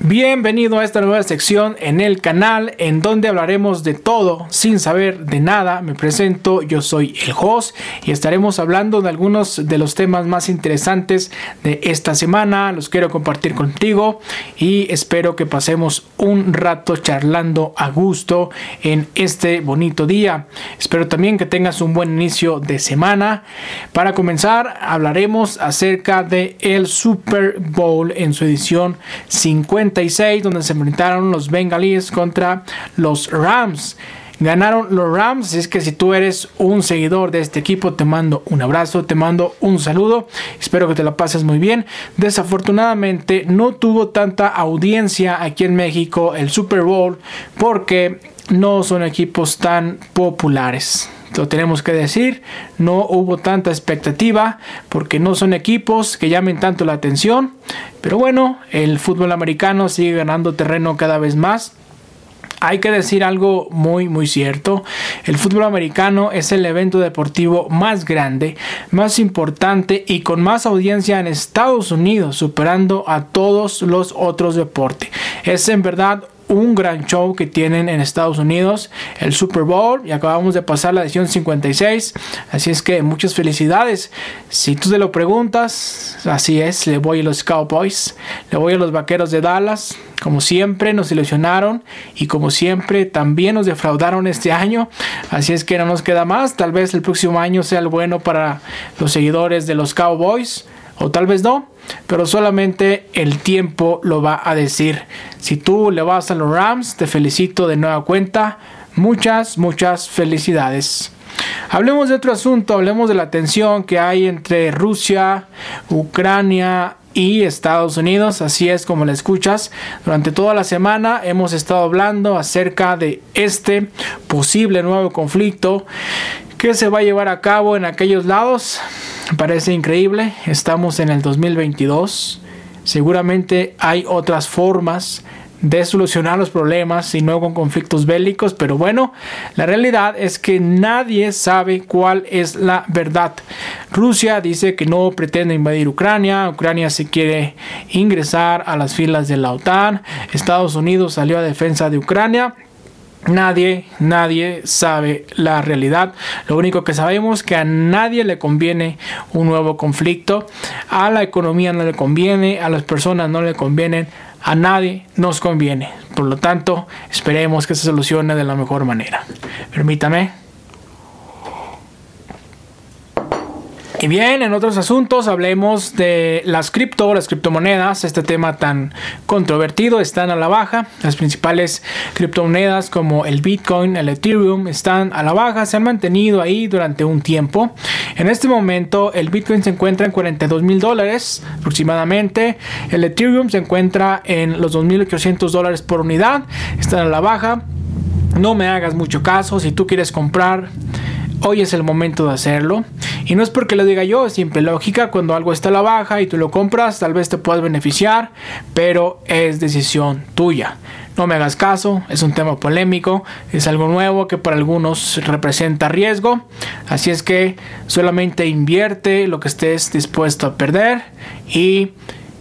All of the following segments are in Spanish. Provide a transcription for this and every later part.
Bienvenido a esta nueva sección en el canal en donde hablaremos de todo sin saber de nada. Me presento, yo soy el host y estaremos hablando de algunos de los temas más interesantes de esta semana. Los quiero compartir contigo y espero que pasemos un rato charlando a gusto en este bonito día. Espero también que tengas un buen inicio de semana. Para comenzar, hablaremos acerca de el Super Bowl en su edición 50 donde se enfrentaron los Bengalíes contra los Rams. Ganaron los Rams, es que si tú eres un seguidor de este equipo, te mando un abrazo, te mando un saludo, espero que te la pases muy bien. Desafortunadamente no tuvo tanta audiencia aquí en México el Super Bowl porque no son equipos tan populares lo tenemos que decir, no hubo tanta expectativa porque no son equipos que llamen tanto la atención, pero bueno, el fútbol americano sigue ganando terreno cada vez más. Hay que decir algo muy muy cierto. El fútbol americano es el evento deportivo más grande, más importante y con más audiencia en Estados Unidos, superando a todos los otros deportes. Es en verdad un gran show que tienen en Estados Unidos, el Super Bowl, y acabamos de pasar la edición 56, así es que muchas felicidades. Si tú te lo preguntas, así es, le voy a los Cowboys, le voy a los Vaqueros de Dallas, como siempre nos ilusionaron y como siempre también nos defraudaron este año, así es que no nos queda más, tal vez el próximo año sea el bueno para los seguidores de los Cowboys o tal vez no, pero solamente el tiempo lo va a decir. Si tú le vas a los Rams, te felicito de nueva cuenta. Muchas, muchas felicidades. Hablemos de otro asunto, hablemos de la tensión que hay entre Rusia, Ucrania y Estados Unidos, así es como la escuchas. Durante toda la semana hemos estado hablando acerca de este posible nuevo conflicto que se va a llevar a cabo en aquellos lados. Parece increíble, estamos en el 2022. Seguramente hay otras formas de solucionar los problemas y no con conflictos bélicos, pero bueno, la realidad es que nadie sabe cuál es la verdad. Rusia dice que no pretende invadir Ucrania, Ucrania se quiere ingresar a las filas de la OTAN, Estados Unidos salió a defensa de Ucrania. Nadie, nadie sabe la realidad. Lo único que sabemos es que a nadie le conviene un nuevo conflicto. A la economía no le conviene, a las personas no le convienen, a nadie nos conviene. Por lo tanto, esperemos que se solucione de la mejor manera. Permítame. Y bien, en otros asuntos hablemos de las cripto, las criptomonedas, este tema tan controvertido, están a la baja. Las principales criptomonedas como el Bitcoin, el Ethereum están a la baja, se han mantenido ahí durante un tiempo. En este momento el Bitcoin se encuentra en 42 mil dólares aproximadamente, el Ethereum se encuentra en los 2.800 dólares por unidad, están a la baja. No me hagas mucho caso, si tú quieres comprar hoy es el momento de hacerlo. Y no es porque lo diga yo, es simple lógica. Cuando algo está a la baja y tú lo compras, tal vez te puedas beneficiar, pero es decisión tuya. No me hagas caso, es un tema polémico, es algo nuevo que para algunos representa riesgo. Así es que solamente invierte lo que estés dispuesto a perder y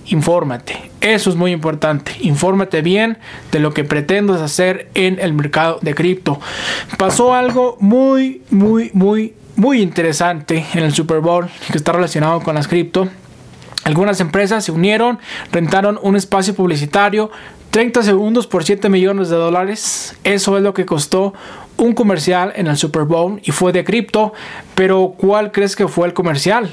infórmate. Eso es muy importante. Infórmate bien de lo que pretendas hacer en el mercado de cripto. Pasó algo muy, muy, muy, muy interesante en el Super Bowl que está relacionado con las cripto. Algunas empresas se unieron, rentaron un espacio publicitario, 30 segundos por 7 millones de dólares. Eso es lo que costó un comercial en el Super Bowl y fue de cripto. Pero ¿cuál crees que fue el comercial?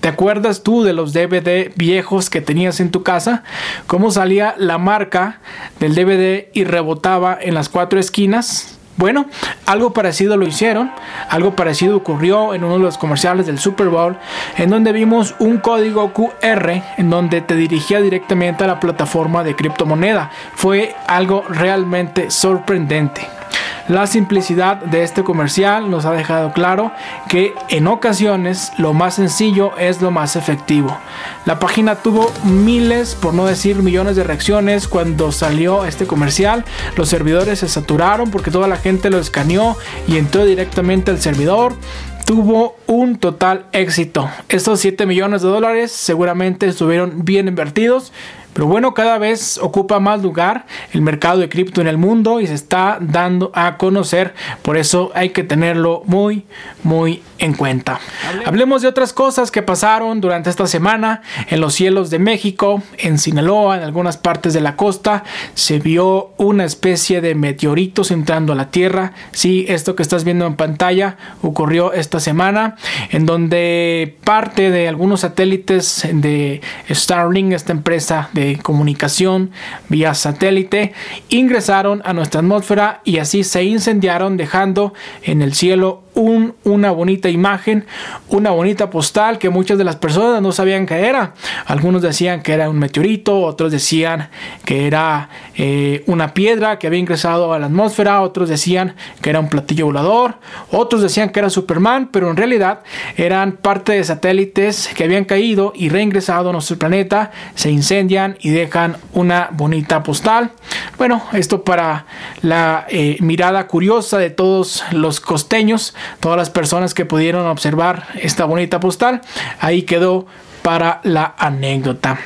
¿Te acuerdas tú de los DVD viejos que tenías en tu casa? ¿Cómo salía la marca del DVD y rebotaba en las cuatro esquinas? Bueno, algo parecido lo hicieron, algo parecido ocurrió en uno de los comerciales del Super Bowl, en donde vimos un código QR en donde te dirigía directamente a la plataforma de criptomoneda. Fue algo realmente sorprendente. La simplicidad de este comercial nos ha dejado claro que en ocasiones lo más sencillo es lo más efectivo. La página tuvo miles, por no decir millones de reacciones cuando salió este comercial. Los servidores se saturaron porque toda la gente lo escaneó y entró directamente al servidor tuvo un total éxito. Estos 7 millones de dólares seguramente estuvieron bien invertidos. Pero bueno, cada vez ocupa más lugar el mercado de cripto en el mundo y se está dando a conocer. Por eso hay que tenerlo muy, muy en cuenta. Hablemos de otras cosas que pasaron durante esta semana en los cielos de México, en Sinaloa, en algunas partes de la costa. Se vio una especie de meteoritos entrando a la Tierra. Sí, esto que estás viendo en pantalla ocurrió esta semana, en donde parte de algunos satélites de Starlink, esta empresa de comunicación vía satélite, ingresaron a nuestra atmósfera y así se incendiaron dejando en el cielo una bonita imagen, una bonita postal que muchas de las personas no sabían que era. Algunos decían que era un meteorito, otros decían que era eh, una piedra que había ingresado a la atmósfera, otros decían que era un platillo volador, otros decían que era Superman, pero en realidad eran parte de satélites que habían caído y reingresado a nuestro planeta, se incendian y dejan una bonita postal. Bueno, esto para la eh, mirada curiosa de todos los costeños todas las personas que pudieron observar esta bonita postal. Ahí quedó para la anécdota.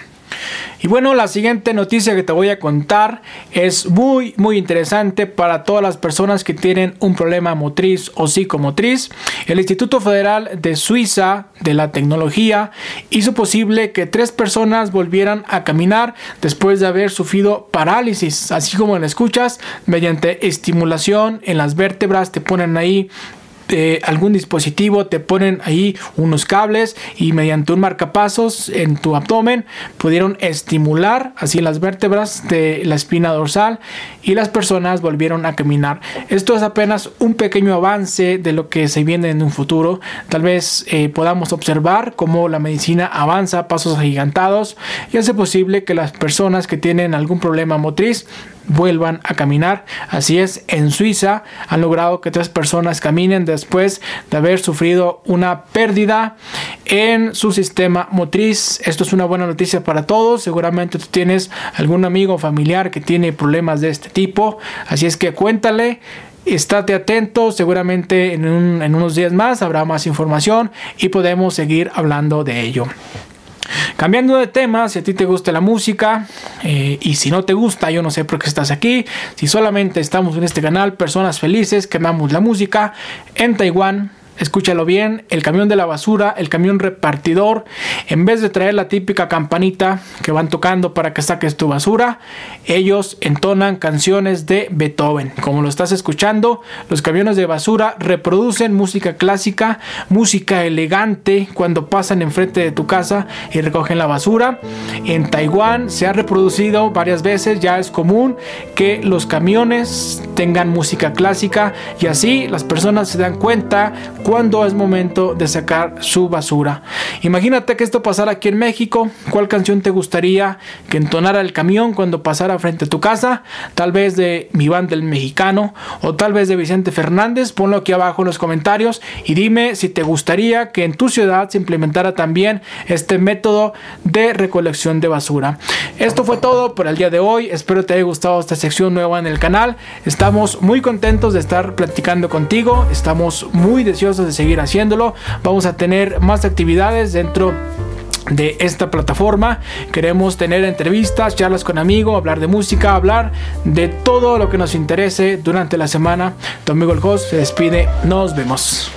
Y bueno, la siguiente noticia que te voy a contar es muy muy interesante para todas las personas que tienen un problema motriz o psicomotriz. El Instituto Federal de Suiza de la Tecnología hizo posible que tres personas volvieran a caminar después de haber sufrido parálisis, así como lo escuchas, mediante estimulación en las vértebras, te ponen ahí algún dispositivo, te ponen ahí unos cables y mediante un marcapasos en tu abdomen pudieron estimular así las vértebras de la espina dorsal y las personas volvieron a caminar. Esto es apenas un pequeño avance de lo que se viene en un futuro. Tal vez eh, podamos observar cómo la medicina avanza pasos agigantados y hace posible que las personas que tienen algún problema motriz vuelvan a caminar. Así es, en Suiza han logrado que tres personas caminen después de haber sufrido una pérdida en su sistema motriz. Esto es una buena noticia para todos. Seguramente tú tienes algún amigo o familiar que tiene problemas de este tipo. Así es que cuéntale. Estate atento, seguramente en, en unos días más habrá más información y podemos seguir hablando de ello. Cambiando de tema, si a ti te gusta la música eh, y si no te gusta, yo no sé por qué estás aquí. Si solamente estamos en este canal, personas felices que amamos la música en Taiwán escúchalo bien, el camión de la basura, el camión repartidor, en vez de traer la típica campanita que van tocando para que saques tu basura, ellos entonan canciones de Beethoven. Como lo estás escuchando, los camiones de basura reproducen música clásica, música elegante cuando pasan enfrente de tu casa y recogen la basura. En Taiwán se ha reproducido varias veces, ya es común que los camiones tengan música clásica y así las personas se dan cuenta cuando es momento de sacar su basura. Imagínate que esto pasara aquí en México. ¿Cuál canción te gustaría que entonara el camión cuando pasara frente a tu casa? Tal vez de mi banda el mexicano o tal vez de Vicente Fernández. Ponlo aquí abajo en los comentarios y dime si te gustaría que en tu ciudad se implementara también este método de recolección de basura. Esto fue todo por el día de hoy. Espero te haya gustado esta sección nueva en el canal. Estamos muy contentos de estar platicando contigo. Estamos muy de seguir haciéndolo. Vamos a tener más actividades dentro de esta plataforma. Queremos tener entrevistas, charlas con amigos, hablar de música, hablar de todo lo que nos interese durante la semana. Tu amigo el host se despide. Nos vemos.